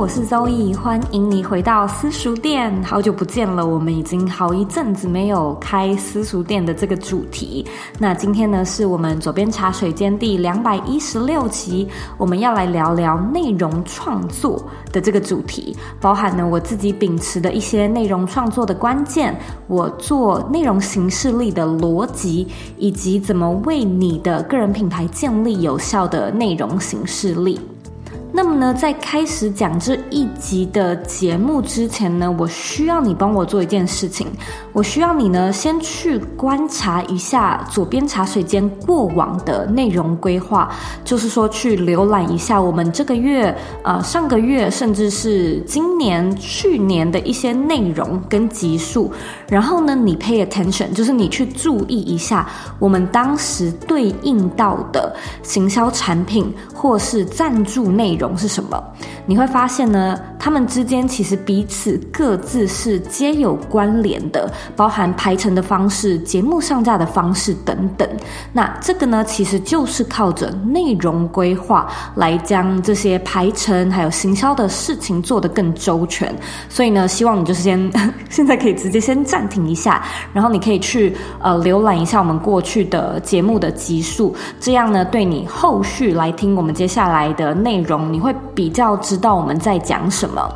我是 Zoe，欢迎你回到私塾店。好久不见了，我们已经好一阵子没有开私塾店的这个主题。那今天呢，是我们左边茶水间第两百一十六集，我们要来聊聊内容创作的这个主题，包含呢我自己秉持的一些内容创作的关键，我做内容形式力的逻辑，以及怎么为你的个人品牌建立有效的内容形式力。那么呢，在开始讲这一集的节目之前呢，我需要你帮我做一件事情。我需要你呢，先去观察一下左边茶水间过往的内容规划，就是说去浏览一下我们这个月、呃上个月，甚至是今年、去年的一些内容跟集数。然后呢，你 pay attention，就是你去注意一下我们当时对应到的行销产品或是赞助内容是什么。你会发现呢，他们之间其实彼此各自是皆有关联的。包含排程的方式、节目上架的方式等等，那这个呢，其实就是靠着内容规划来将这些排程还有行销的事情做得更周全。所以呢，希望你就是先 现在可以直接先暂停一下，然后你可以去呃浏览一下我们过去的节目的集数，这样呢，对你后续来听我们接下来的内容，你会比较知道我们在讲什么。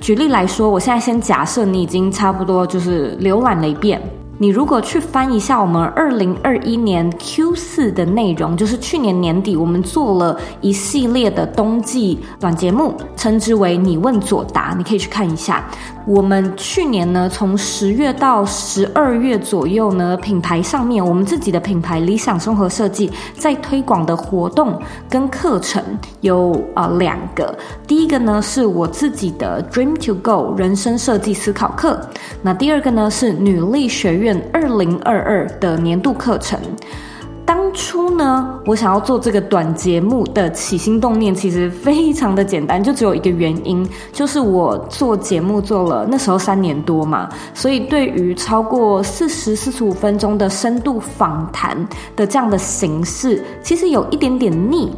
举例来说，我现在先假设你已经差不多就是浏览了一遍。你如果去翻一下我们二零二一年 Q 四的内容，就是去年年底我们做了一系列的冬季短节目，称之为“你问左答”，你可以去看一下。我们去年呢，从十月到十二月左右呢，品牌上面我们自己的品牌理想生活设计在推广的活动跟课程有啊、呃、两个。第一个呢是我自己的 Dream to Go 人生设计思考课，那第二个呢是女力学院二零二二的年度课程。呢，我想要做这个短节目的起心动念其实非常的简单，就只有一个原因，就是我做节目做了那时候三年多嘛，所以对于超过四十四十五分钟的深度访谈的这样的形式，其实有一点点腻。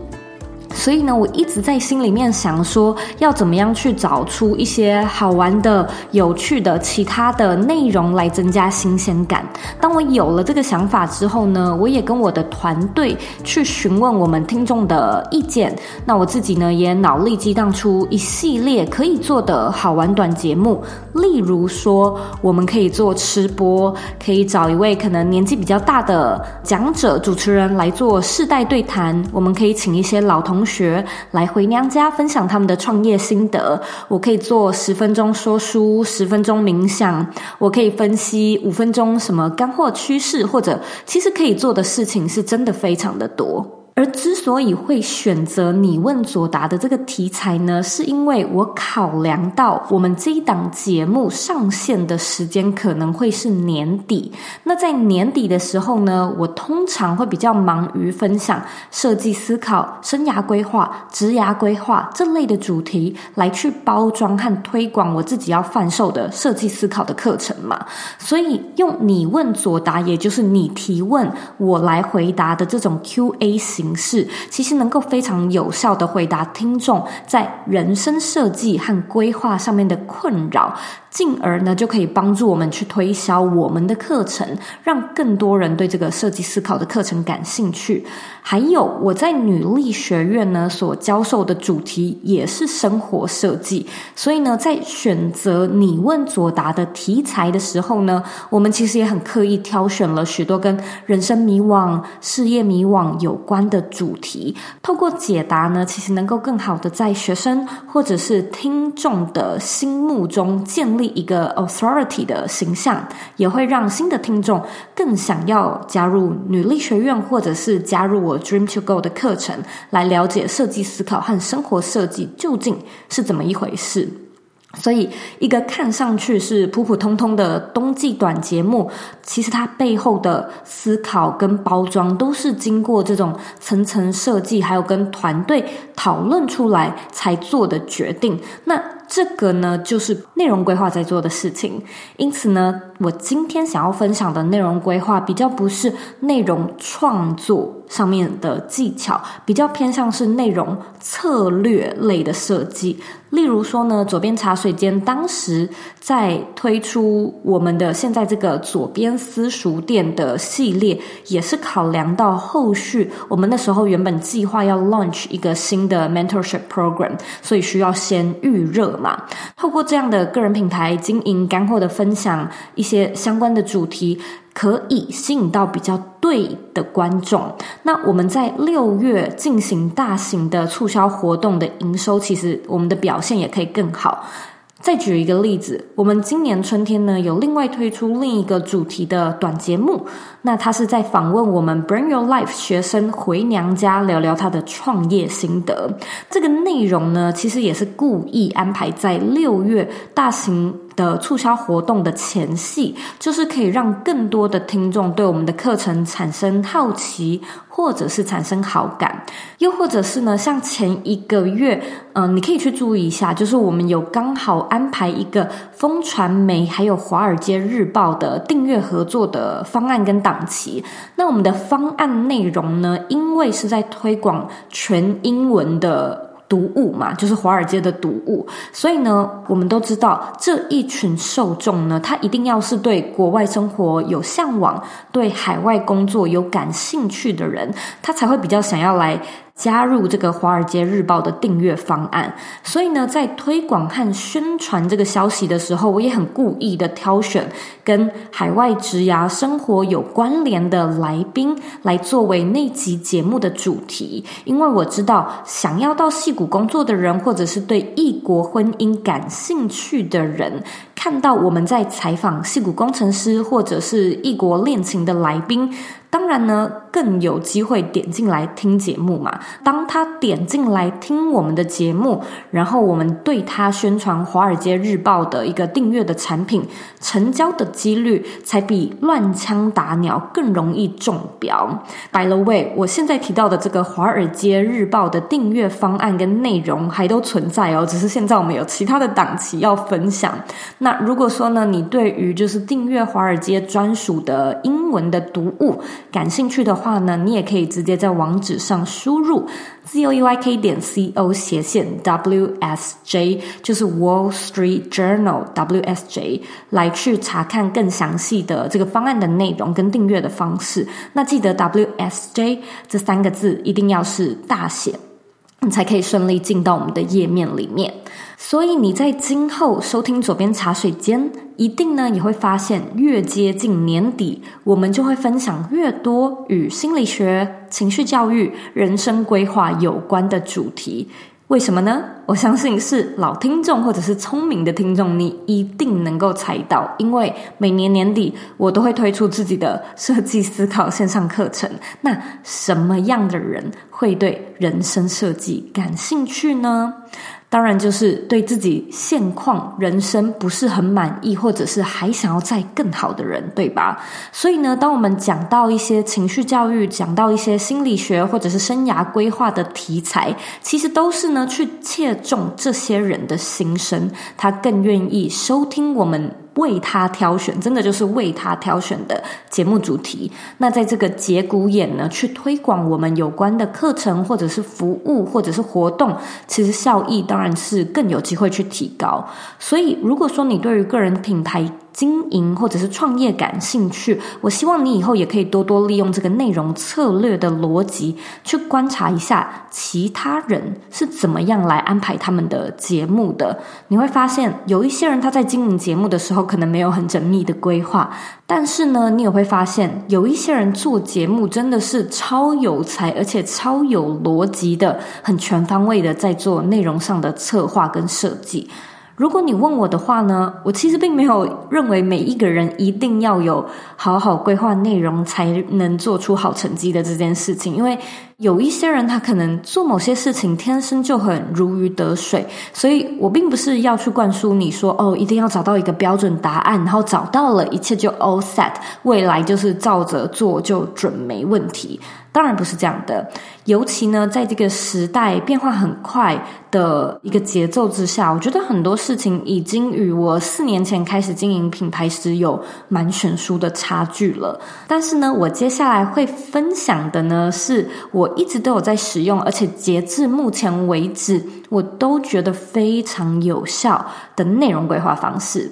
所以呢，我一直在心里面想说，要怎么样去找出一些好玩的、有趣的其他的内容来增加新鲜感。当我有了这个想法之后呢，我也跟我的团队去询问我们听众的意见。那我自己呢，也脑力激荡出一系列可以做的好玩短节目。例如说，我们可以做吃播，可以找一位可能年纪比较大的讲者、主持人来做世代对谈。我们可以请一些老同。同学来回娘家分享他们的创业心得，我可以做十分钟说书，十分钟冥想，我可以分析五分钟什么干货趋势，或者其实可以做的事情是真的非常的多。而之所以会选择你问佐答的这个题材呢，是因为我考量到我们这一档节目上线的时间可能会是年底。那在年底的时候呢，我通常会比较忙于分享设计思考、生涯规划、职涯规划这类的主题，来去包装和推广我自己要贩售的设计思考的课程嘛。所以用你问佐答，也就是你提问我来回答的这种 QA 型。形式其实能够非常有效地回答听众在人生设计和规划上面的困扰。进而呢，就可以帮助我们去推销我们的课程，让更多人对这个设计思考的课程感兴趣。还有我在女力学院呢所教授的主题也是生活设计，所以呢，在选择你问左答的题材的时候呢，我们其实也很刻意挑选了许多跟人生迷惘、事业迷惘有关的主题，透过解答呢，其实能够更好的在学生或者是听众的心目中建立一个 authority 的形象，也会让新的听众更想要加入女力学院，或者是加入我 Dream to Go 的课程，来了解设计思考和生活设计究竟是怎么一回事。所以，一个看上去是普普通通的冬季短节目，其实它背后的思考跟包装都是经过这种层层设计，还有跟团队讨论出来才做的决定。那这个呢，就是内容规划在做的事情。因此呢，我今天想要分享的内容规划比较不是内容创作上面的技巧，比较偏向是内容策略类的设计。例如说呢，左边茶水间当时在推出我们的现在这个左边私塾店的系列，也是考量到后续我们那时候原本计划要 launch 一个新的 mentorship program，所以需要先预热嘛。透过这样的个人品牌经营干货的分享，一些相关的主题，可以吸引到比较对的观众。那我们在六月进行大型的促销活动的营收，其实我们的表现也可以更好。再举一个例子，我们今年春天呢，有另外推出另一个主题的短节目，那他是在访问我们 Bring Your Life 学生回娘家，聊聊他的创业心得。这个内容呢，其实也是故意安排在六月大型的促销活动的前戏，就是可以让更多的听众对我们的课程产生好奇，或者是产生好感，又或者是呢，像前一个月，嗯、你可以去注意一下，就是我们有刚好安排一个风传媒还有华尔街日报的订阅合作的方案跟档期。那我们的方案内容呢，因为是在推广全英文的。毒物嘛，就是华尔街的毒物，所以呢，我们都知道这一群受众呢，他一定要是对国外生活有向往，对海外工作有感兴趣的人，他才会比较想要来。加入这个《华尔街日报》的订阅方案，所以呢，在推广和宣传这个消息的时候，我也很故意的挑选跟海外职涯生活有关联的来宾来作为那集节目的主题，因为我知道想要到矽谷工作的人，或者是对异国婚姻感兴趣的人，看到我们在采访戏谷工程师或者是异国恋情的来宾。当然呢，更有机会点进来听节目嘛。当他点进来听我们的节目，然后我们对他宣传《华尔街日报》的一个订阅的产品，成交的几率才比乱枪打鸟更容易中标。By the way，我现在提到的这个《华尔街日报》的订阅方案跟内容还都存在哦，只是现在我们有其他的档期要分享。那如果说呢，你对于就是订阅华尔街专属的英文的读物，感兴趣的话呢，你也可以直接在网址上输入 z o e y k 点 c o 斜线 w s j，就是 Wall Street Journal w s j，来去查看更详细的这个方案的内容跟订阅的方式。那记得 w s j 这三个字一定要是大写，你才可以顺利进到我们的页面里面。所以你在今后收听左边茶水间，一定呢也会发现，越接近年底，我们就会分享越多与心理学、情绪教育、人生规划有关的主题。为什么呢？我相信是老听众或者是聪明的听众，你一定能够猜到，因为每年年底我都会推出自己的设计思考线上课程。那什么样的人会对人生设计感兴趣呢？当然，就是对自己现况人生不是很满意，或者是还想要再更好的人，对吧？所以呢，当我们讲到一些情绪教育，讲到一些心理学或者是生涯规划的题材，其实都是呢去切中这些人的心声，他更愿意收听我们。为他挑选，真的就是为他挑选的节目主题。那在这个节骨眼呢，去推广我们有关的课程，或者是服务，或者是活动，其实效益当然是更有机会去提高。所以，如果说你对于个人品牌经营或者是创业感兴趣，我希望你以后也可以多多利用这个内容策略的逻辑，去观察一下其他人是怎么样来安排他们的节目的。你会发现，有一些人他在经营节目的时候可能没有很缜密的规划，但是呢，你也会发现，有一些人做节目真的是超有才，而且超有逻辑的，很全方位的在做内容上的策划跟设计。如果你问我的话呢，我其实并没有认为每一个人一定要有好好规划内容才能做出好成绩的这件事情，因为有一些人他可能做某些事情天生就很如鱼得水，所以我并不是要去灌输你说哦，一定要找到一个标准答案，然后找到了一切就 all set，未来就是照着做就准没问题。当然不是这样的，尤其呢，在这个时代变化很快的一个节奏之下，我觉得很多事情已经与我四年前开始经营品牌时有蛮悬殊的差距了。但是呢，我接下来会分享的呢，是我一直都有在使用，而且截至目前为止，我都觉得非常有效的内容规划方式。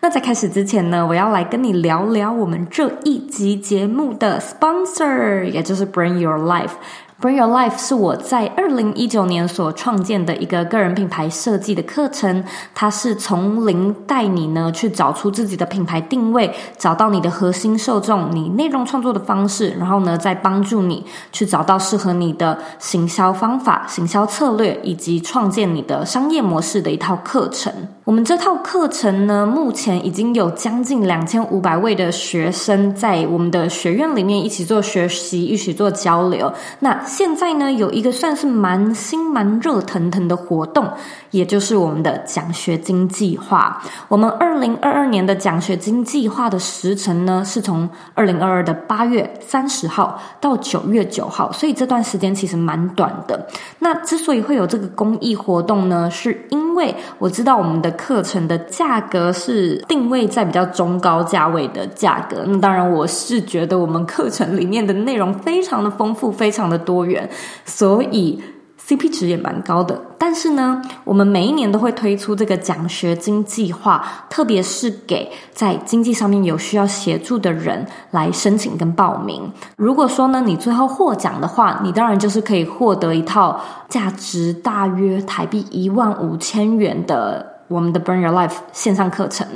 那在开始之前呢，我要来跟你聊聊我们这一集节目的 sponsor，也就是 Bring Your Life。Bring Your Life 是我在二零一九年所创建的一个个人品牌设计的课程，它是从零带你呢去找出自己的品牌定位，找到你的核心受众，你内容创作的方式，然后呢再帮助你去找到适合你的行销方法、行销策略，以及创建你的商业模式的一套课程。我们这套课程呢，目前已经有将近两千五百位的学生在我们的学院里面一起做学习，一起做交流。那现在呢，有一个算是蛮新、蛮热腾腾的活动，也就是我们的奖学金计划。我们二零二二年的奖学金计划的时程呢，是从二零二二的八月三十号到九月九号，所以这段时间其实蛮短的。那之所以会有这个公益活动呢，是因为我知道我们的课程的价格是定位在比较中高价位的价格。那当然，我是觉得我们课程里面的内容非常的丰富，非常的多。元，所以 CP 值也蛮高的。但是呢，我们每一年都会推出这个奖学金计划，特别是给在经济上面有需要协助的人来申请跟报名。如果说呢，你最后获奖的话，你当然就是可以获得一套价值大约台币一万五千元的。我们的 Burn Your Life 线上课程，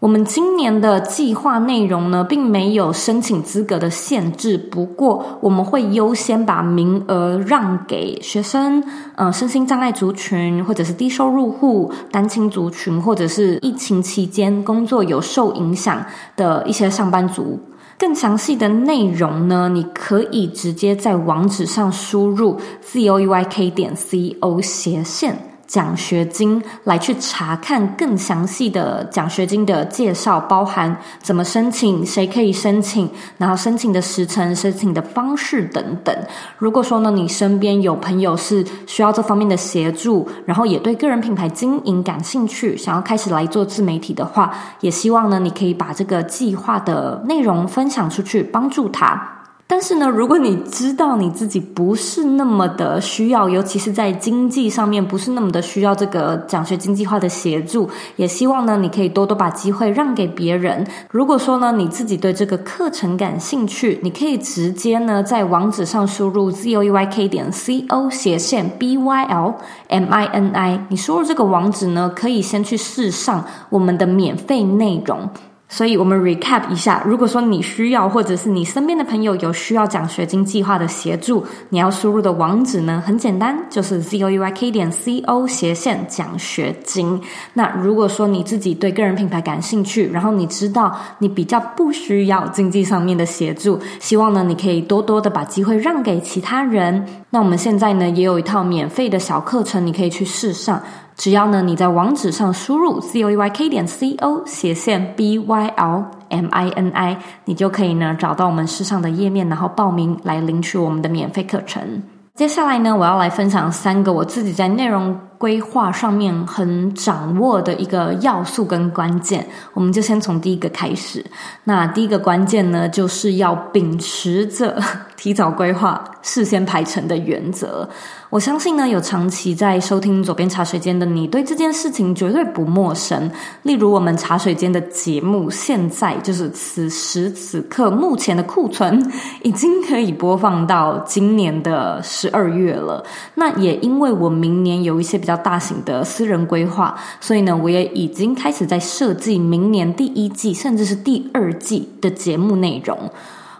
我们今年的计划内容呢，并没有申请资格的限制。不过，我们会优先把名额让给学生，呃，身心障碍族群，或者是低收入户、单亲族群，或者是疫情期间工作有受影响的一些上班族。更详细的内容呢，你可以直接在网址上输入 zoeyk 点 co 斜线。奖学金来去查看更详细的奖学金的介绍，包含怎么申请、谁可以申请，然后申请的时程、申请的方式等等。如果说呢，你身边有朋友是需要这方面的协助，然后也对个人品牌经营感兴趣，想要开始来做自媒体的话，也希望呢，你可以把这个计划的内容分享出去，帮助他。但是呢，如果你知道你自己不是那么的需要，尤其是在经济上面不是那么的需要这个奖学金计划的协助，也希望呢，你可以多多把机会让给别人。如果说呢，你自己对这个课程感兴趣，你可以直接呢在网址上输入 zoeyk 点 co 斜线 byl mini，你输入这个网址呢，可以先去试上我们的免费内容。所以，我们 recap 一下，如果说你需要，或者是你身边的朋友有需要奖学金计划的协助，你要输入的网址呢，很简单，就是 zoeyk 点 co 斜线奖学金。那如果说你自己对个人品牌感兴趣，然后你知道你比较不需要经济上面的协助，希望呢，你可以多多的把机会让给其他人。那我们现在呢，也有一套免费的小课程，你可以去试上。只要呢，你在网址上输入 c o e y k 点 co 斜线 byl mini，你就可以呢找到我们试上的页面，然后报名来领取我们的免费课程。接下来呢，我要来分享三个我自己在内容规划上面很掌握的一个要素跟关键。我们就先从第一个开始。那第一个关键呢，就是要秉持着 提早规划、事先排程的原则。我相信呢，有长期在收听左边茶水间的你，对这件事情绝对不陌生。例如，我们茶水间的节目，现在就是此时此刻，目前的库存已经可以播放到今年的十二月了。那也因为我明年有一些比较大型的私人规划，所以呢，我也已经开始在设计明年第一季，甚至是第二季的节目内容。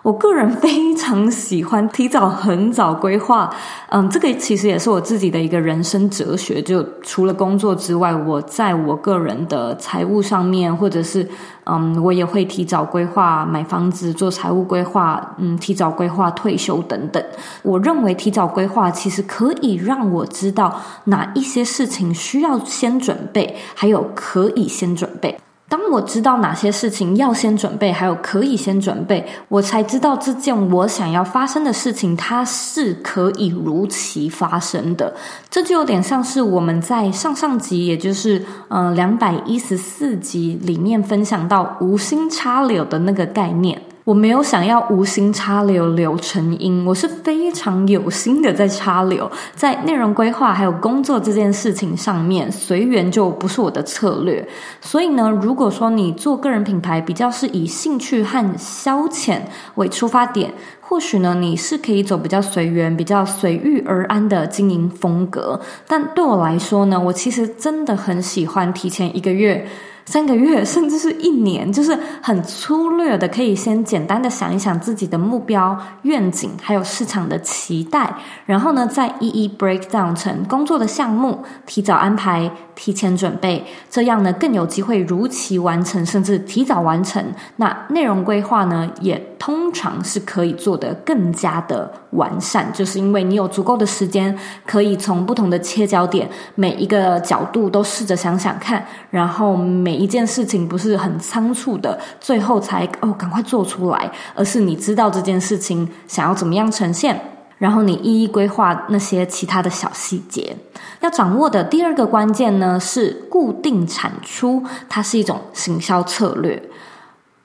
我个人非常喜欢提早很早规划，嗯，这个其实也是我自己的一个人生哲学。就除了工作之外，我在我个人的财务上面，或者是嗯，我也会提早规划买房子、做财务规划，嗯，提早规划退休等等。我认为提早规划其实可以让我知道哪一些事情需要先准备，还有可以先准备。当我知道哪些事情要先准备，还有可以先准备，我才知道这件我想要发生的事情，它是可以如期发生的。这就有点像是我们在上上集，也就是嗯两百一十四集里面分享到无心插柳的那个概念。我没有想要无心插柳柳成荫，我是非常有心的在插柳，在内容规划还有工作这件事情上面，随缘就不是我的策略。所以呢，如果说你做个人品牌比较是以兴趣和消遣为出发点，或许呢你是可以走比较随缘、比较随遇而安的经营风格。但对我来说呢，我其实真的很喜欢提前一个月。三个月，甚至是一年，就是很粗略的，可以先简单的想一想自己的目标、愿景，还有市场的期待，然后呢，再一一 break down 成工作的项目，提早安排，提前准备，这样呢更有机会如期完成，甚至提早完成。那内容规划呢，也通常是可以做做得更加的完善，就是因为你有足够的时间，可以从不同的切角点，每一个角度都试着想想看，然后。每一件事情不是很仓促的，最后才哦赶快做出来，而是你知道这件事情想要怎么样呈现，然后你一一规划那些其他的小细节。要掌握的第二个关键呢，是固定产出，它是一种行销策略。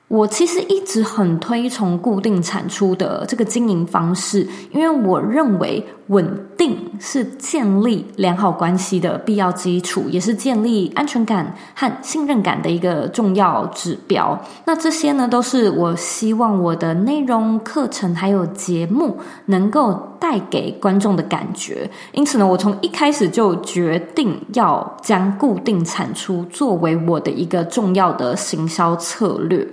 我其实一直很推崇固定产出的这个经营方式，因为我认为稳定是建立良好关系的必要基础，也是建立安全感和信任感的一个重要指标。那这些呢，都是我希望我的内容、课程还有节目能够带给观众的感觉。因此呢，我从一开始就决定要将固定产出作为我的一个重要的行销策略。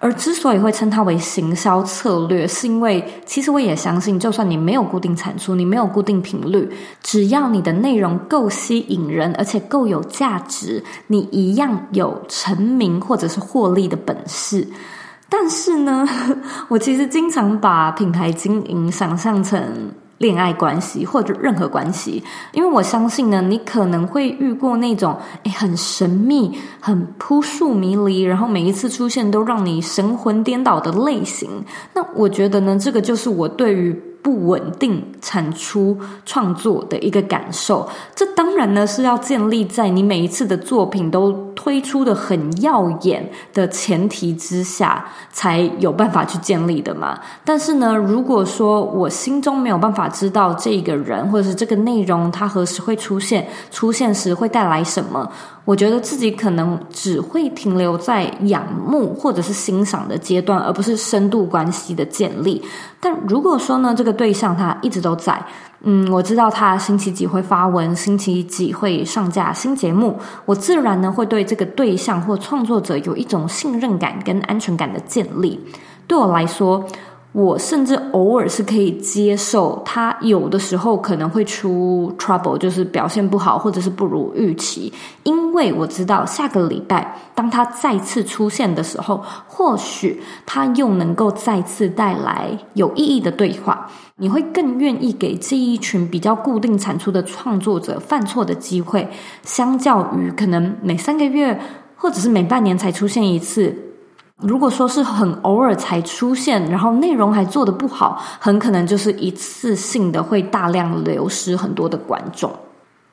而之所以会称它为行销策略，是因为其实我也相信，就算你没有固定产出，你没有固定频率，只要你的内容够吸引人，而且够有价值，你一样有成名或者是获利的本事。但是呢，我其实经常把品牌经营想象成恋爱关系或者任何关系，因为我相信呢，你可能会遇过那种诶很神秘、很扑朔迷离，然后每一次出现都让你神魂颠倒的类型。那我觉得呢，这个就是我对于。不稳定产出创作的一个感受，这当然呢是要建立在你每一次的作品都推出的很耀眼的前提之下，才有办法去建立的嘛。但是呢，如果说我心中没有办法知道这个人或者是这个内容它何时会出现，出现时会带来什么。我觉得自己可能只会停留在仰慕或者是欣赏的阶段，而不是深度关系的建立。但如果说呢，这个对象他一直都在，嗯，我知道他星期几会发文，星期几会上架新节目，我自然呢会对这个对象或创作者有一种信任感跟安全感的建立。对我来说。我甚至偶尔是可以接受他有的时候可能会出 trouble，就是表现不好或者是不如预期，因为我知道下个礼拜当他再次出现的时候，或许他又能够再次带来有意义的对话。你会更愿意给这一群比较固定产出的创作者犯错的机会，相较于可能每三个月或者是每半年才出现一次。如果说是很偶尔才出现，然后内容还做得不好，很可能就是一次性的会大量流失很多的观众。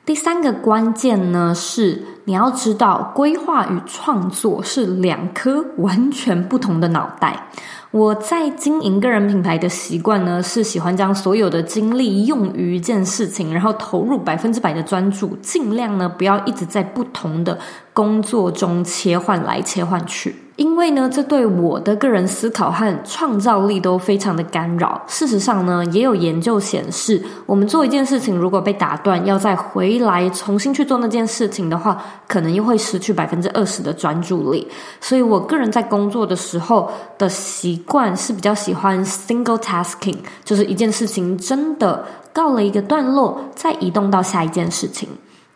第三个关键呢，是你要知道规划与创作是两颗完全不同的脑袋。我在经营个人品牌的习惯呢，是喜欢将所有的精力用于一件事情，然后投入百分之百的专注，尽量呢不要一直在不同的工作中切换来切换去。因为呢，这对我的个人思考和创造力都非常的干扰。事实上呢，也有研究显示，我们做一件事情如果被打断，要再回来重新去做那件事情的话，可能又会失去百分之二十的专注力。所以我个人在工作的时候的习惯是比较喜欢 single tasking，就是一件事情真的告了一个段落，再移动到下一件事情。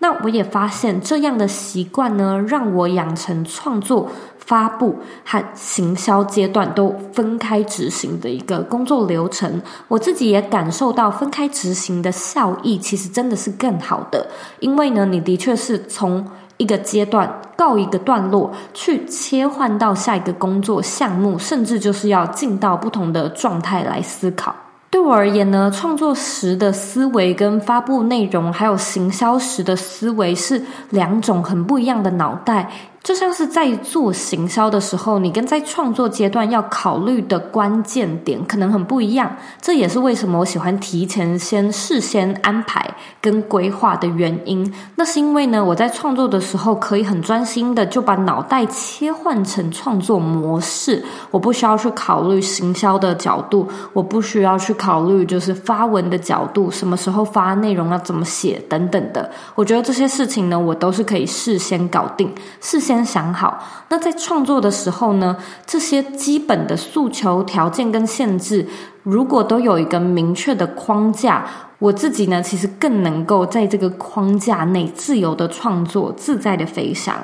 那我也发现这样的习惯呢，让我养成创作、发布和行销阶段都分开执行的一个工作流程。我自己也感受到分开执行的效益其实真的是更好的，因为呢，你的确是从一个阶段告一个段落，去切换到下一个工作项目，甚至就是要进到不同的状态来思考。对我而言呢，创作时的思维跟发布内容，还有行销时的思维是两种很不一样的脑袋。就像是在做行销的时候，你跟在创作阶段要考虑的关键点可能很不一样。这也是为什么我喜欢提前先事先安排跟规划的原因。那是因为呢，我在创作的时候可以很专心的就把脑袋切换成创作模式，我不需要去考虑行销的角度，我不需要去考虑就是发文的角度，什么时候发内容要怎么写等等的。我觉得这些事情呢，我都是可以事先搞定，事先。先想好，那在创作的时候呢，这些基本的诉求、条件跟限制，如果都有一个明确的框架，我自己呢，其实更能够在这个框架内自由的创作、自在的飞翔。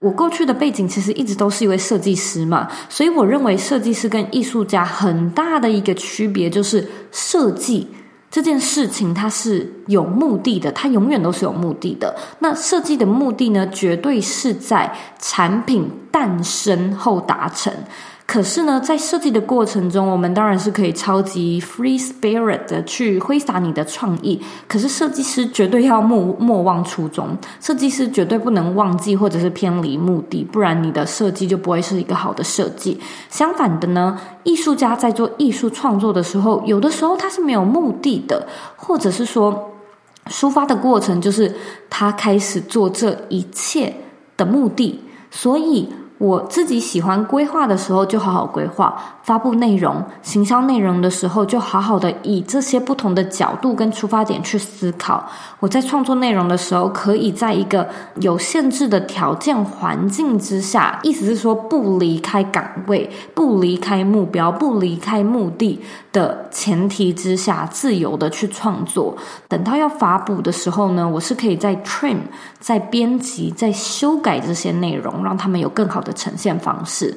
我过去的背景其实一直都是一位设计师嘛，所以我认为设计师跟艺术家很大的一个区别就是设计。这件事情它是有目的的，它永远都是有目的的。那设计的目的呢，绝对是在产品诞生后达成。可是呢，在设计的过程中，我们当然是可以超级 free spirit 的去挥洒你的创意。可是设计师绝对要莫莫忘初衷，设计师绝对不能忘记或者是偏离目的，不然你的设计就不会是一个好的设计。相反的呢，艺术家在做艺术创作的时候，有的时候他是没有目的的，或者是说，抒发的过程就是他开始做这一切的目的，所以。我自己喜欢规划的时候，就好好规划；发布内容、行销内容的时候，就好好的以这些不同的角度跟出发点去思考。我在创作内容的时候，可以在一个有限制的条件环境之下，意思是说不离开岗位、不离开目标、不离开目的的前提之下，自由的去创作。等到要发布的时候呢，我是可以在 trim、在编辑、在修改这些内容，让他们有更好的呈现方式，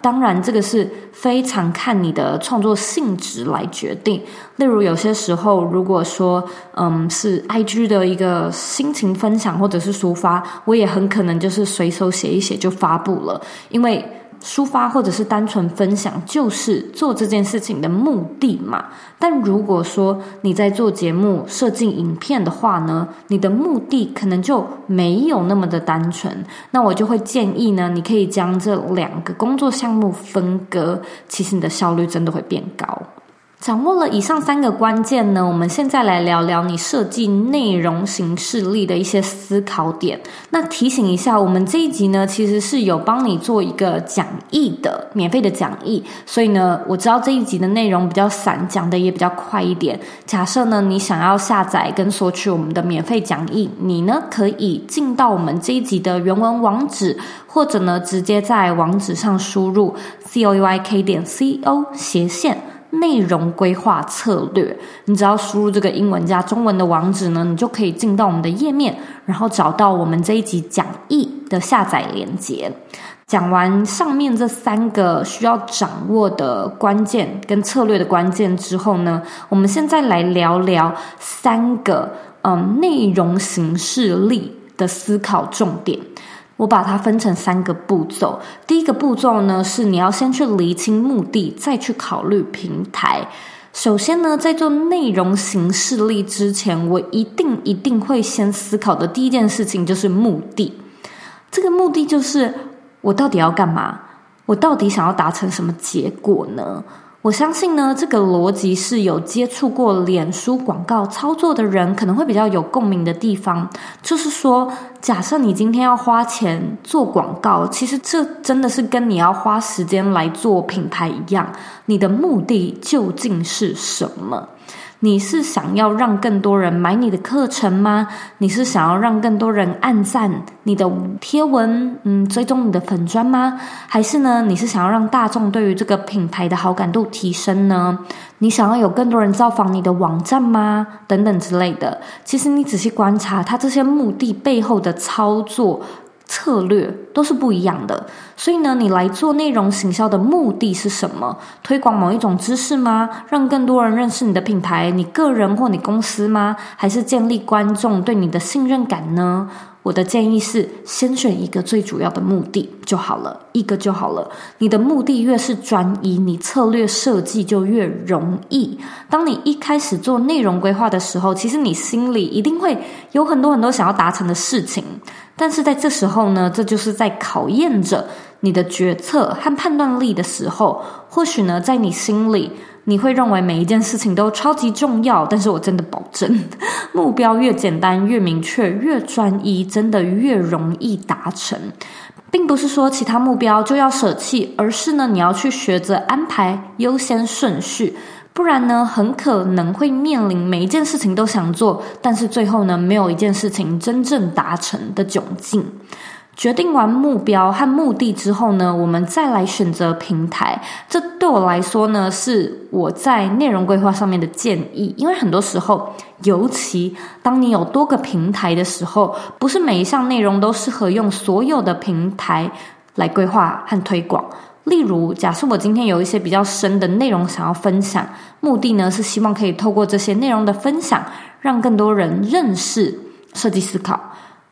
当然这个是非常看你的创作性质来决定。例如有些时候，如果说嗯是 IG 的一个心情分享或者是抒发，我也很可能就是随手写一写就发布了，因为。抒发或者是单纯分享，就是做这件事情的目的嘛。但如果说你在做节目、设计影片的话呢，你的目的可能就没有那么的单纯。那我就会建议呢，你可以将这两个工作项目分割，其实你的效率真的会变高。掌握了以上三个关键呢，我们现在来聊聊你设计内容形式力的一些思考点。那提醒一下，我们这一集呢，其实是有帮你做一个讲义的，免费的讲义。所以呢，我知道这一集的内容比较散，讲的也比较快一点。假设呢，你想要下载跟索取我们的免费讲义，你呢可以进到我们这一集的原文网址，或者呢直接在网址上输入 c o u i k 点 c o 斜线。内容规划策略，你只要输入这个英文加中文的网址呢，你就可以进到我们的页面，然后找到我们这一集讲义的下载链接。讲完上面这三个需要掌握的关键跟策略的关键之后呢，我们现在来聊聊三个嗯内容形式力的思考重点。我把它分成三个步骤。第一个步骤呢，是你要先去厘清目的，再去考虑平台。首先呢，在做内容行事历之前，我一定一定会先思考的第一件事情就是目的。这个目的就是我到底要干嘛？我到底想要达成什么结果呢？我相信呢，这个逻辑是有接触过脸书广告操作的人可能会比较有共鸣的地方。就是说，假设你今天要花钱做广告，其实这真的是跟你要花时间来做品牌一样，你的目的究竟是什么？你是想要让更多人买你的课程吗？你是想要让更多人按赞你的贴文，嗯，追踪你的粉专吗？还是呢，你是想要让大众对于这个品牌的好感度提升呢？你想要有更多人造访你的网站吗？等等之类的。其实你仔细观察，它这些目的背后的操作。策略都是不一样的，所以呢，你来做内容行销的目的是什么？推广某一种知识吗？让更多人认识你的品牌、你个人或你公司吗？还是建立观众对你的信任感呢？我的建议是，先选一个最主要的目的就好了，一个就好了。你的目的越是专一，你策略设计就越容易。当你一开始做内容规划的时候，其实你心里一定会有很多很多想要达成的事情。但是在这时候呢，这就是在考验着你的决策和判断力的时候。或许呢，在你心里，你会认为每一件事情都超级重要。但是我真的保证，目标越简单、越明确、越专一，真的越容易达成。并不是说其他目标就要舍弃，而是呢，你要去学着安排优先顺序。不然呢，很可能会面临每一件事情都想做，但是最后呢，没有一件事情真正达成的窘境。决定完目标和目的之后呢，我们再来选择平台。这对我来说呢，是我在内容规划上面的建议。因为很多时候，尤其当你有多个平台的时候，不是每一项内容都适合用所有的平台来规划和推广。例如，假设我今天有一些比较深的内容想要分享，目的呢是希望可以透过这些内容的分享，让更多人认识设计思考。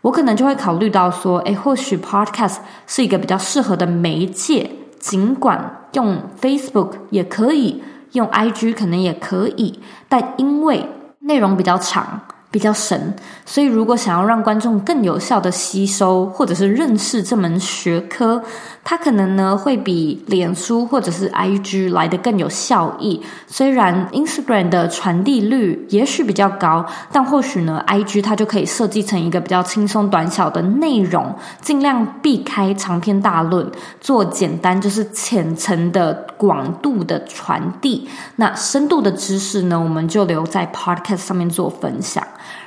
我可能就会考虑到说，诶，或许 Podcast 是一个比较适合的媒介，尽管用 Facebook 也可以，用 IG 可能也可以，但因为内容比较长。比较神，所以如果想要让观众更有效的吸收或者是认识这门学科，它可能呢会比脸书或者是 IG 来的更有效益。虽然 Instagram 的传递率也许比较高，但或许呢 IG 它就可以设计成一个比较轻松短小的内容，尽量避开长篇大论，做简单就是浅层的广度的传递。那深度的知识呢，我们就留在 Podcast 上面做分享。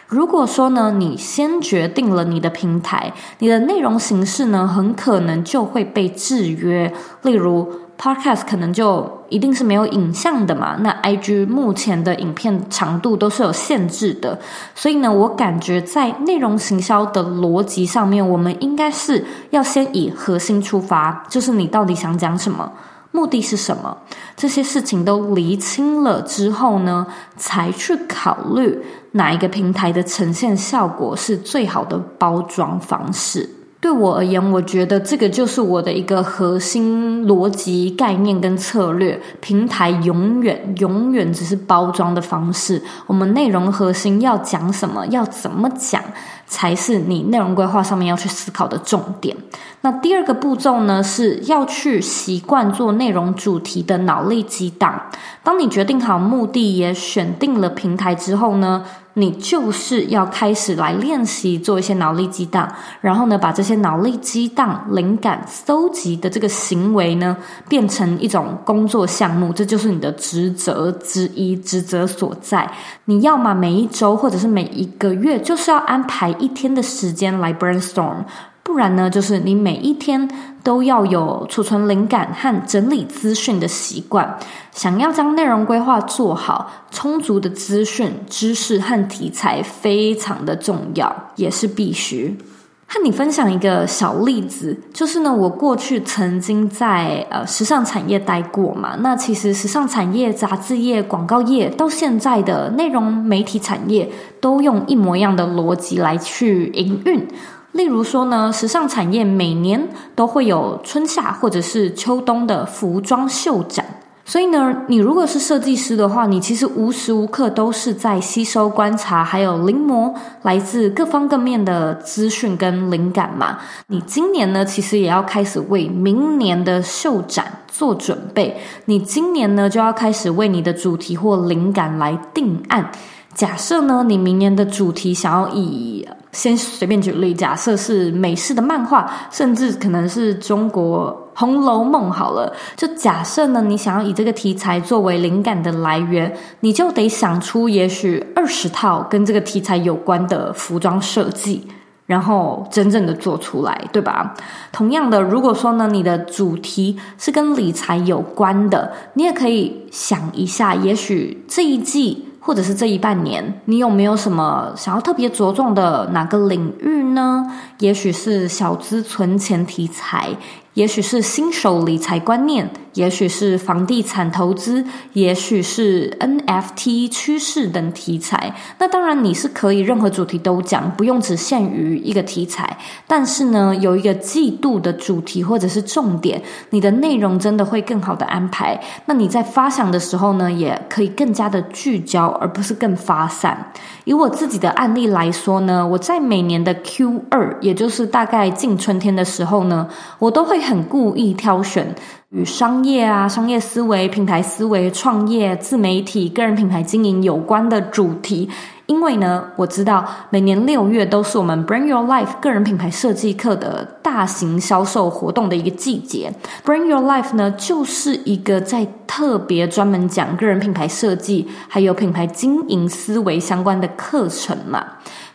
如果说呢，你先决定了你的平台，你的内容形式呢，很可能就会被制约。例如，Podcast 可能就一定是没有影像的嘛。那 IG 目前的影片长度都是有限制的，所以呢，我感觉在内容行销的逻辑上面，我们应该是要先以核心出发，就是你到底想讲什么。目的是什么？这些事情都厘清了之后呢，才去考虑哪一个平台的呈现效果是最好的包装方式。对我而言，我觉得这个就是我的一个核心逻辑概念跟策略。平台永远永远只是包装的方式，我们内容核心要讲什么，要怎么讲，才是你内容规划上面要去思考的重点。那第二个步骤呢，是要去习惯做内容主题的脑力激荡。当你决定好目的，也选定了平台之后呢，你就是要开始来练习做一些脑力激荡，然后呢，把这些脑力激荡灵感搜集的这个行为呢，变成一种工作项目，这就是你的职责之一，职责所在。你要么每一周或者是每一个月，就是要安排一天的时间来 brainstorm。不然呢，就是你每一天都要有储存灵感和整理资讯的习惯。想要将内容规划做好，充足的资讯、知识和题材非常的重要，也是必须。和你分享一个小例子，就是呢，我过去曾经在呃时尚产业待过嘛。那其实时尚产业、杂志业、广告业到现在的内容媒体产业，都用一模一样的逻辑来去营运。例如说呢，时尚产业每年都会有春夏或者是秋冬的服装秀展，所以呢，你如果是设计师的话，你其实无时无刻都是在吸收、观察，还有临摹来自各方各面的资讯跟灵感嘛。你今年呢，其实也要开始为明年的秀展做准备。你今年呢，就要开始为你的主题或灵感来定案。假设呢，你明年的主题想要以，先随便举例，假设是美式的漫画，甚至可能是中国《红楼梦》好了，就假设呢，你想要以这个题材作为灵感的来源，你就得想出也许二十套跟这个题材有关的服装设计，然后真正的做出来，对吧？同样的，如果说呢，你的主题是跟理财有关的，你也可以想一下，也许这一季。或者是这一半年，你有没有什么想要特别着重的哪个领域呢？也许是小资存钱题材。也许是新手理财观念，也许是房地产投资，也许是 NFT 趋势等题材。那当然你是可以任何主题都讲，不用只限于一个题材。但是呢，有一个季度的主题或者是重点，你的内容真的会更好的安排。那你在发想的时候呢，也可以更加的聚焦，而不是更发散。以我自己的案例来说呢，我在每年的 Q 二，也就是大概近春天的时候呢，我都会很故意挑选与商业业啊、商业思维、品牌思维、创业、自媒体、个人品牌经营有关的主题。因为呢，我知道每年六月都是我们 Bring Your Life 个人品牌设计课的大型销售活动的一个季节。Bring Your Life 呢，就是一个在特别专门讲个人品牌设计还有品牌经营思维相关的课程嘛。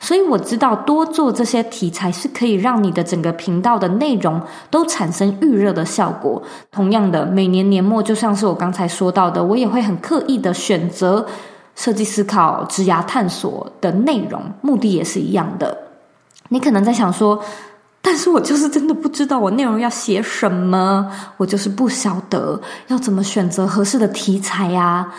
所以我知道多做这些题材是可以让你的整个频道的内容都产生预热的效果。同样的，每年年末就像是我刚才说到的，我也会很刻意的选择。设计思考、职涯探索的内容，目的也是一样的。你可能在想说，但是我就是真的不知道我内容要写什么，我就是不晓得要怎么选择合适的题材呀。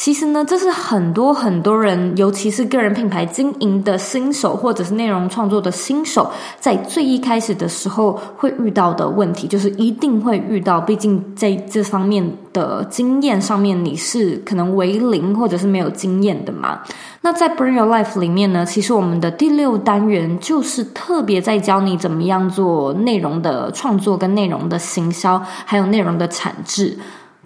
其实呢，这是很多很多人，尤其是个人品牌经营的新手，或者是内容创作的新手，在最一开始的时候会遇到的问题，就是一定会遇到。毕竟在这方面的经验上面，你是可能为零，或者是没有经验的嘛。那在 Bring Your Life 里面呢，其实我们的第六单元就是特别在教你怎么样做内容的创作，跟内容的行销，还有内容的产制。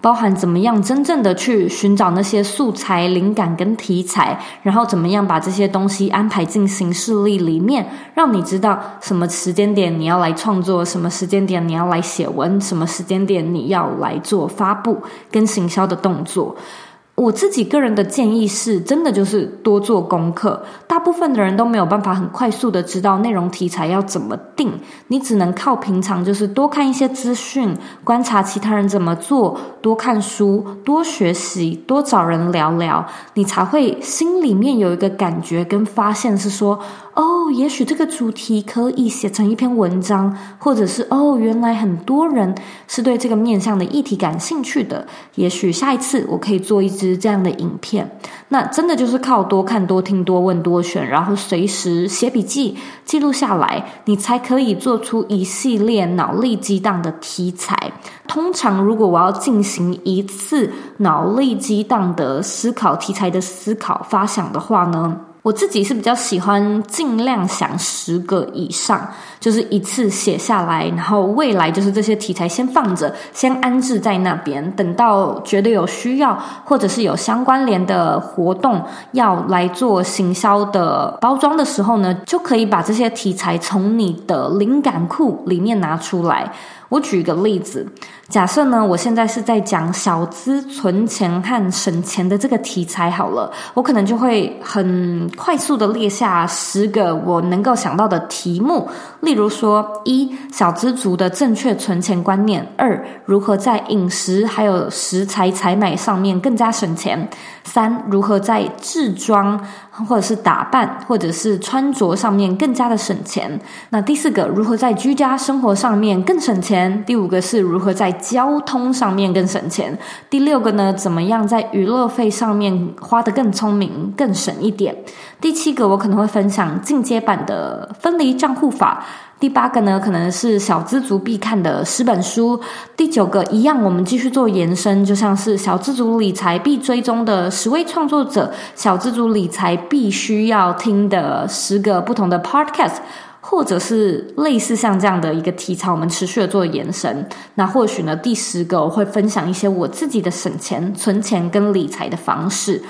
包含怎么样真正的去寻找那些素材、灵感跟题材，然后怎么样把这些东西安排进行事例里面，让你知道什么时间点你要来创作，什么时间点你要来写文，什么时间点你要来做发布跟行销的动作。我自己个人的建议是，真的就是多做功课。大部分的人都没有办法很快速的知道内容题材要怎么定，你只能靠平常就是多看一些资讯，观察其他人怎么做，多看书，多学习，多找人聊聊，你才会心里面有一个感觉跟发现是说，哦，也许这个主题可以写成一篇文章，或者是哦，原来很多人是对这个面向的议题感兴趣的，也许下一次我可以做一。这样的影片，那真的就是靠多看、多听、多问、多选，然后随时写笔记记录下来，你才可以做出一系列脑力激荡的题材。通常，如果我要进行一次脑力激荡的思考题材的思考发想的话呢，我自己是比较喜欢尽量想十个以上，就是一次写下来，然后未来就是这些题材先放着，先安置在那边，等到觉得有需要或者是有相关联的活动要来做行销的包装的时候呢，就可以把这些题材从你的灵感库里面拿出来。我举一个例子，假设呢，我现在是在讲小资存钱和省钱的这个题材好了，我可能就会很快速的列下十个我能够想到的题目，例如说：一、小资族的正确存钱观念；二、如何在饮食还有食材采买上面更加省钱；三、如何在制装或者是打扮或者是穿着上面更加的省钱；那第四个，如何在居家生活上面更省钱。第五个是如何在交通上面更省钱。第六个呢，怎么样在娱乐费上面花得更聪明、更省一点。第七个我可能会分享进阶版的分离账户法。第八个呢，可能是小资族必看的十本书。第九个一样，我们继续做延伸，就像是小资族理财必追踪的十位创作者，小资族理财必须要听的十个不同的 podcast，或者是类似像这样的一个题材，我们持续的做延伸。那或许呢，第十个我会分享一些我自己的省钱、存钱跟理财的方式。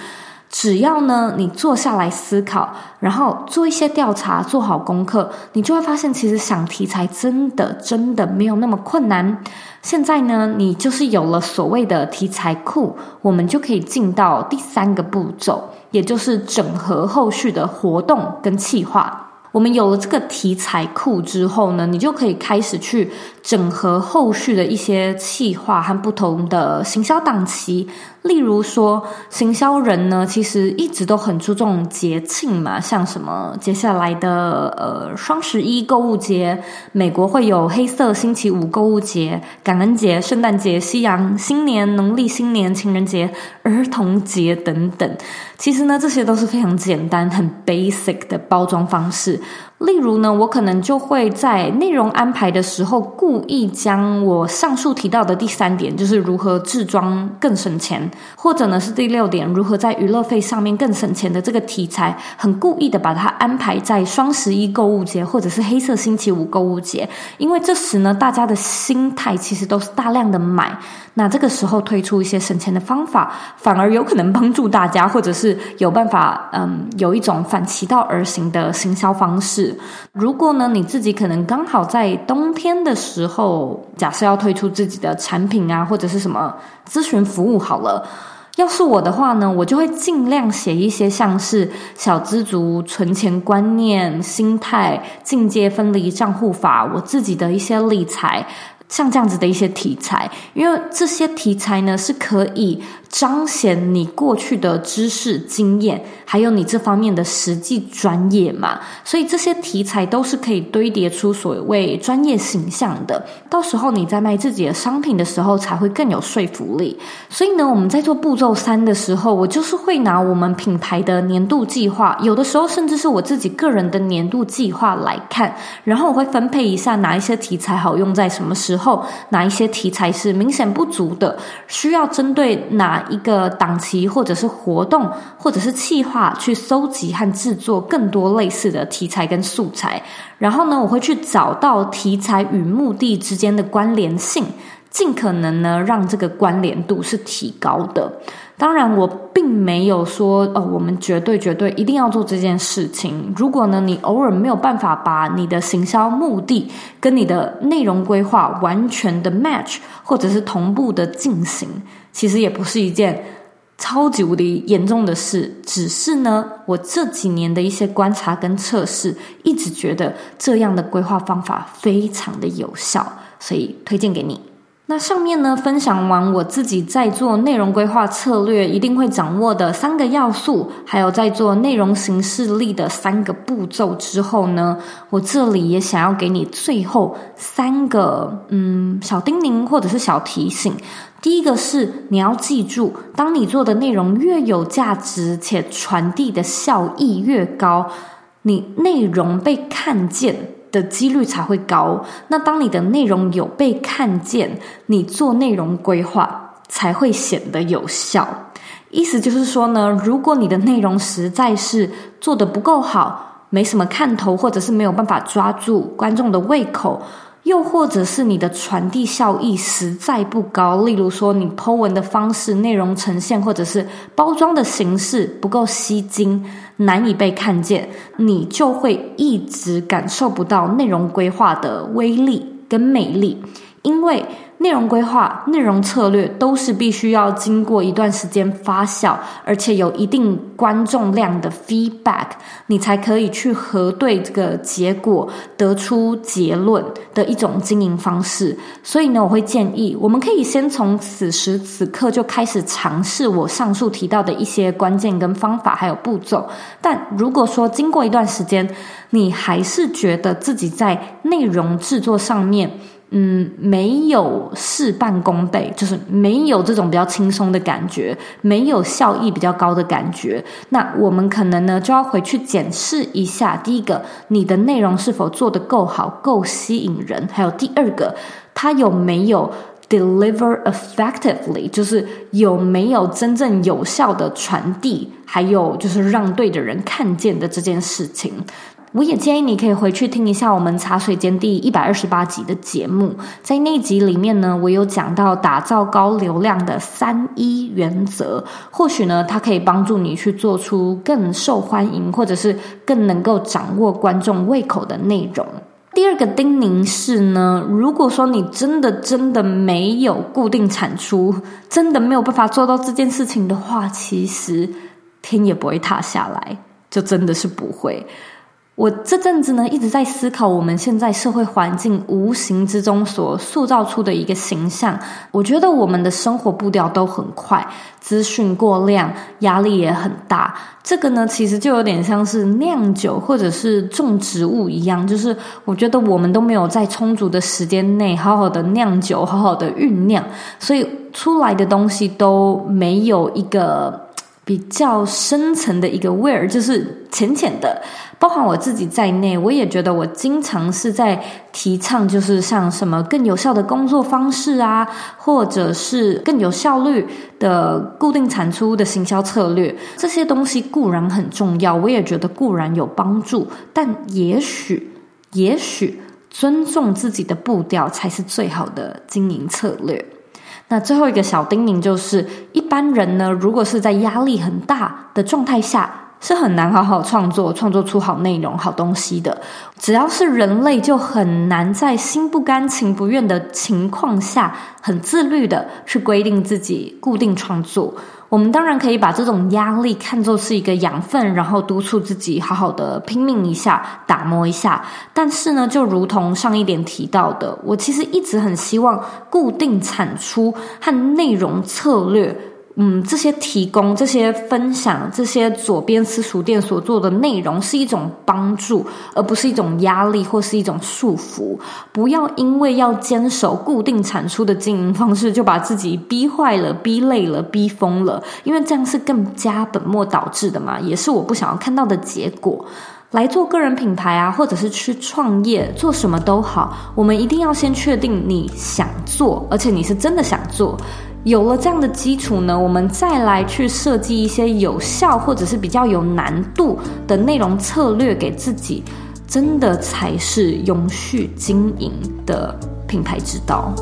只要呢，你坐下来思考，然后做一些调查，做好功课，你就会发现，其实想题材真的真的没有那么困难。现在呢，你就是有了所谓的题材库，我们就可以进到第三个步骤，也就是整合后续的活动跟企划。我们有了这个题材库之后呢，你就可以开始去整合后续的一些企划和不同的行销档期。例如说，行销人呢，其实一直都很注重节庆嘛，像什么接下来的呃双十一购物节，美国会有黑色星期五购物节，感恩节、圣诞节、西洋新年、农历新年、情人节、儿童节等等。其实呢，这些都是非常简单、很 basic 的包装方式。例如呢，我可能就会在内容安排的时候，故意将我上述提到的第三点，就是如何置装更省钱，或者呢是第六点，如何在娱乐费上面更省钱的这个题材，很故意的把它安排在双十一购物节或者是黑色星期五购物节，因为这时呢，大家的心态其实都是大量的买，那这个时候推出一些省钱的方法，反而有可能帮助大家，或者是有办法，嗯，有一种反其道而行的行销方式。如果呢，你自己可能刚好在冬天的时候，假设要推出自己的产品啊，或者是什么咨询服务好了，要是我的话呢，我就会尽量写一些像是小资族存钱观念、心态、进阶分离账户法，我自己的一些理财。像这样子的一些题材，因为这些题材呢是可以彰显你过去的知识经验，还有你这方面的实际专业嘛，所以这些题材都是可以堆叠出所谓专业形象的。到时候你在卖自己的商品的时候，才会更有说服力。所以呢，我们在做步骤三的时候，我就是会拿我们品牌的年度计划，有的时候甚至是我自己个人的年度计划来看，然后我会分配一下哪一些题材好用在什么时候。哪一些题材是明显不足的，需要针对哪一个档期或者是活动或者是企划去搜集和制作更多类似的题材跟素材，然后呢，我会去找到题材与目的之间的关联性。尽可能呢，让这个关联度是提高的。当然，我并没有说哦，我们绝对绝对一定要做这件事情。如果呢，你偶尔没有办法把你的行销目的跟你的内容规划完全的 match，或者是同步的进行，其实也不是一件超级无敌严重的事。只是呢，我这几年的一些观察跟测试，一直觉得这样的规划方法非常的有效，所以推荐给你。那上面呢，分享完我自己在做内容规划策略一定会掌握的三个要素，还有在做内容形式力的三个步骤之后呢，我这里也想要给你最后三个嗯小叮咛或者是小提醒。第一个是你要记住，当你做的内容越有价值且传递的效益越高，你内容被看见的几率才会高。那当你的内容有被看见，你做内容规划才会显得有效。意思就是说呢，如果你的内容实在是做的不够好，没什么看头，或者是没有办法抓住观众的胃口。又或者是你的传递效益实在不高，例如说你 Po 文的方式、内容呈现，或者是包装的形式不够吸睛，难以被看见，你就会一直感受不到内容规划的威力跟魅力，因为。内容规划、内容策略都是必须要经过一段时间发酵，而且有一定观众量的 feedback，你才可以去核对这个结果，得出结论的一种经营方式。所以呢，我会建议我们可以先从此时此刻就开始尝试我上述提到的一些关键跟方法，还有步骤。但如果说经过一段时间，你还是觉得自己在内容制作上面，嗯，没有事半功倍，就是没有这种比较轻松的感觉，没有效益比较高的感觉。那我们可能呢就要回去检视一下：第一个，你的内容是否做得够好、够吸引人；还有第二个，它有没有 deliver effectively，就是有没有真正有效的传递，还有就是让对的人看见的这件事情。我也建议你可以回去听一下我们茶水间第一百二十八集的节目，在那集里面呢，我有讲到打造高流量的三一原则，或许呢，它可以帮助你去做出更受欢迎，或者是更能够掌握观众胃口的内容。第二个叮咛是呢，如果说你真的真的没有固定产出，真的没有办法做到这件事情的话，其实天也不会塌下来，就真的是不会。我这阵子呢，一直在思考我们现在社会环境无形之中所塑造出的一个形象。我觉得我们的生活步调都很快，资讯过量，压力也很大。这个呢，其实就有点像是酿酒或者是种植物一样，就是我觉得我们都没有在充足的时间内好好的酿酒，好好的酝酿，所以出来的东西都没有一个比较深层的一个味儿，就是浅浅的。包含我自己在内，我也觉得我经常是在提倡，就是像什么更有效的工作方式啊，或者是更有效率的固定产出的行销策略，这些东西固然很重要，我也觉得固然有帮助，但也许，也许尊重自己的步调才是最好的经营策略。那最后一个小叮咛就是，一般人呢，如果是在压力很大的状态下。是很难好好创作、创作出好内容、好东西的。只要是人类，就很难在心不甘情不愿的情况下，很自律的去规定自己固定创作。我们当然可以把这种压力看作是一个养分，然后督促自己好好的拼命一下、打磨一下。但是呢，就如同上一点提到的，我其实一直很希望固定产出和内容策略。嗯，这些提供、这些分享、这些左边私塾店所做的内容是一种帮助，而不是一种压力或是一种束缚。不要因为要坚守固定产出的经营方式，就把自己逼坏了、逼累了、逼疯了，因为这样是更加本末倒置的嘛，也是我不想要看到的结果。来做个人品牌啊，或者是去创业，做什么都好，我们一定要先确定你想做，而且你是真的想做。有了这样的基础呢，我们再来去设计一些有效或者是比较有难度的内容策略给自己，真的才是永续经营的品牌之道。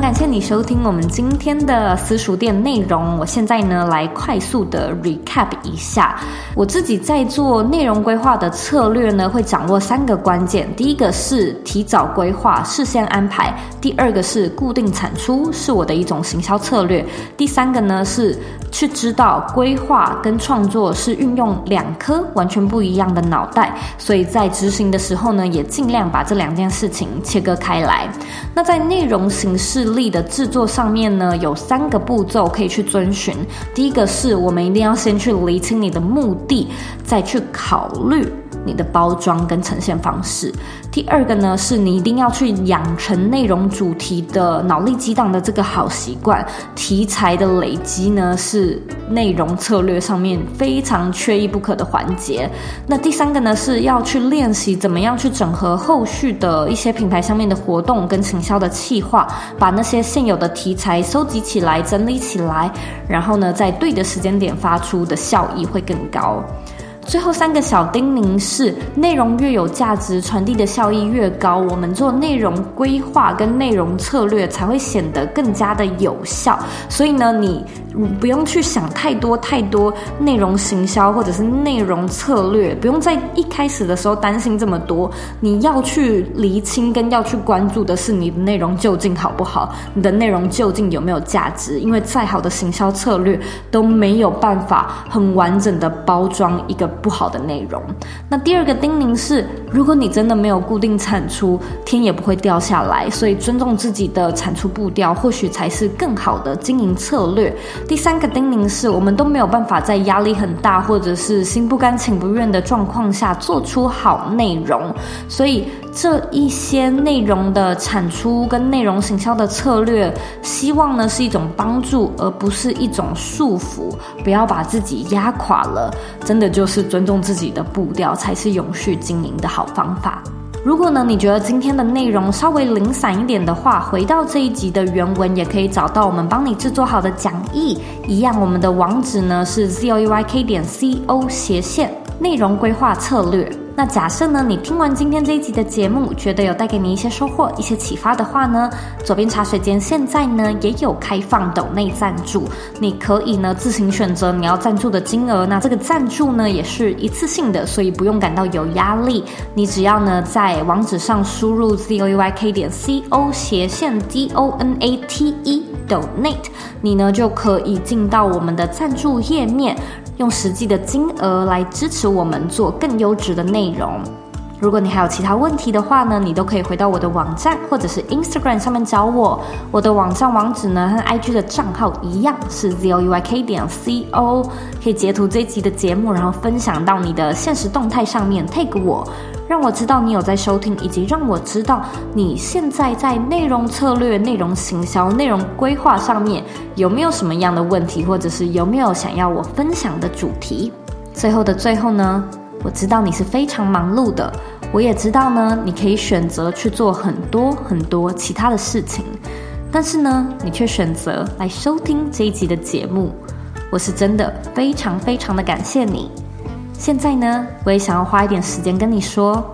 感谢你收听我们今天的私塾店内容。我现在呢，来快速的 recap 一下，我自己在做内容规划的策略呢，会掌握三个关键。第一个是提早规划，事先安排；第二个是固定产出，是我的一种行销策略；第三个呢是去知道规划跟创作是运用两颗完全不一样的脑袋，所以在执行的时候呢，也尽量把这两件事情切割开来。那在内容形式力的制作上面呢，有三个步骤可以去遵循。第一个是我们一定要先去厘清你的目的，再去考虑你的包装跟呈现方式。第二个呢，是你一定要去养成内容主题的脑力激荡的这个好习惯。题材的累积呢，是内容策略上面非常缺一不可的环节。那第三个呢，是要去练习怎么样去整合后续的一些品牌上面的活动跟行销的企划，把那些现有的题材收集起来、整理起来，然后呢，在对的时间点发出的效益会更高。最后三个小叮咛是：内容越有价值，传递的效益越高，我们做内容规划跟内容策略才会显得更加的有效。所以呢，你不用去想太多太多内容行销或者是内容策略，不用在一开始的时候担心这么多。你要去厘清跟要去关注的是你的内容究竟好不好，你的内容究竟有没有价值？因为再好的行销策略都没有办法很完整的包装一个 不好的内容。那第二个叮咛是，如果你真的没有固定产出，天也不会掉下来。所以尊重自己的产出步调，或许才是更好的经营策略。第三个叮咛是，我们都没有办法在压力很大，或者是心不甘情不愿的状况下做出好内容。所以这一些内容的产出跟内容行销的策略，希望呢是一种帮助，而不是一种束缚。不要把自己压垮了，真的就是尊重自己的步调，才是永续经营的好方法。如果呢，你觉得今天的内容稍微零散一点的话，回到这一集的原文也可以找到我们帮你制作好的讲义。一样，我们的网址呢是 zoeyk 点 co 斜线内容规划策略。那假设呢，你听完今天这一集的节目，觉得有带给你一些收获、一些启发的话呢，左边茶水间现在呢也有开放抖内赞助，你可以呢自行选择你要赞助的金额。那这个赞助呢也是一次性的，所以不用感到有压力。你只要呢在网址上输入 zoyk 点 c o 斜线 d o n a t e donate，你呢就可以进到我们的赞助页面。用实际的金额来支持我们做更优质的内容。如果你还有其他问题的话呢，你都可以回到我的网站或者是 Instagram 上面找我。我的网站网址呢和 IG 的账号一样是 zoeyk 点 co，可以截图这一集的节目，然后分享到你的现实动态上面 tag 我。让我知道你有在收听，以及让我知道你现在在内容策略、内容行销、内容规划上面有没有什么样的问题，或者是有没有想要我分享的主题。最后的最后呢，我知道你是非常忙碌的，我也知道呢，你可以选择去做很多很多其他的事情，但是呢，你却选择来收听这一集的节目，我是真的非常非常的感谢你。现在呢，我也想要花一点时间跟你说，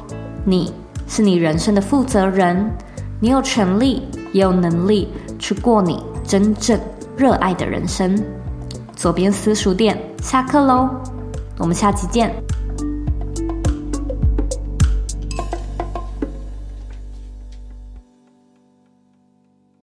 你是你人生的负责人，你有权利也有能力去过你真正热爱的人生。左边私塾店下课喽，我们下期见。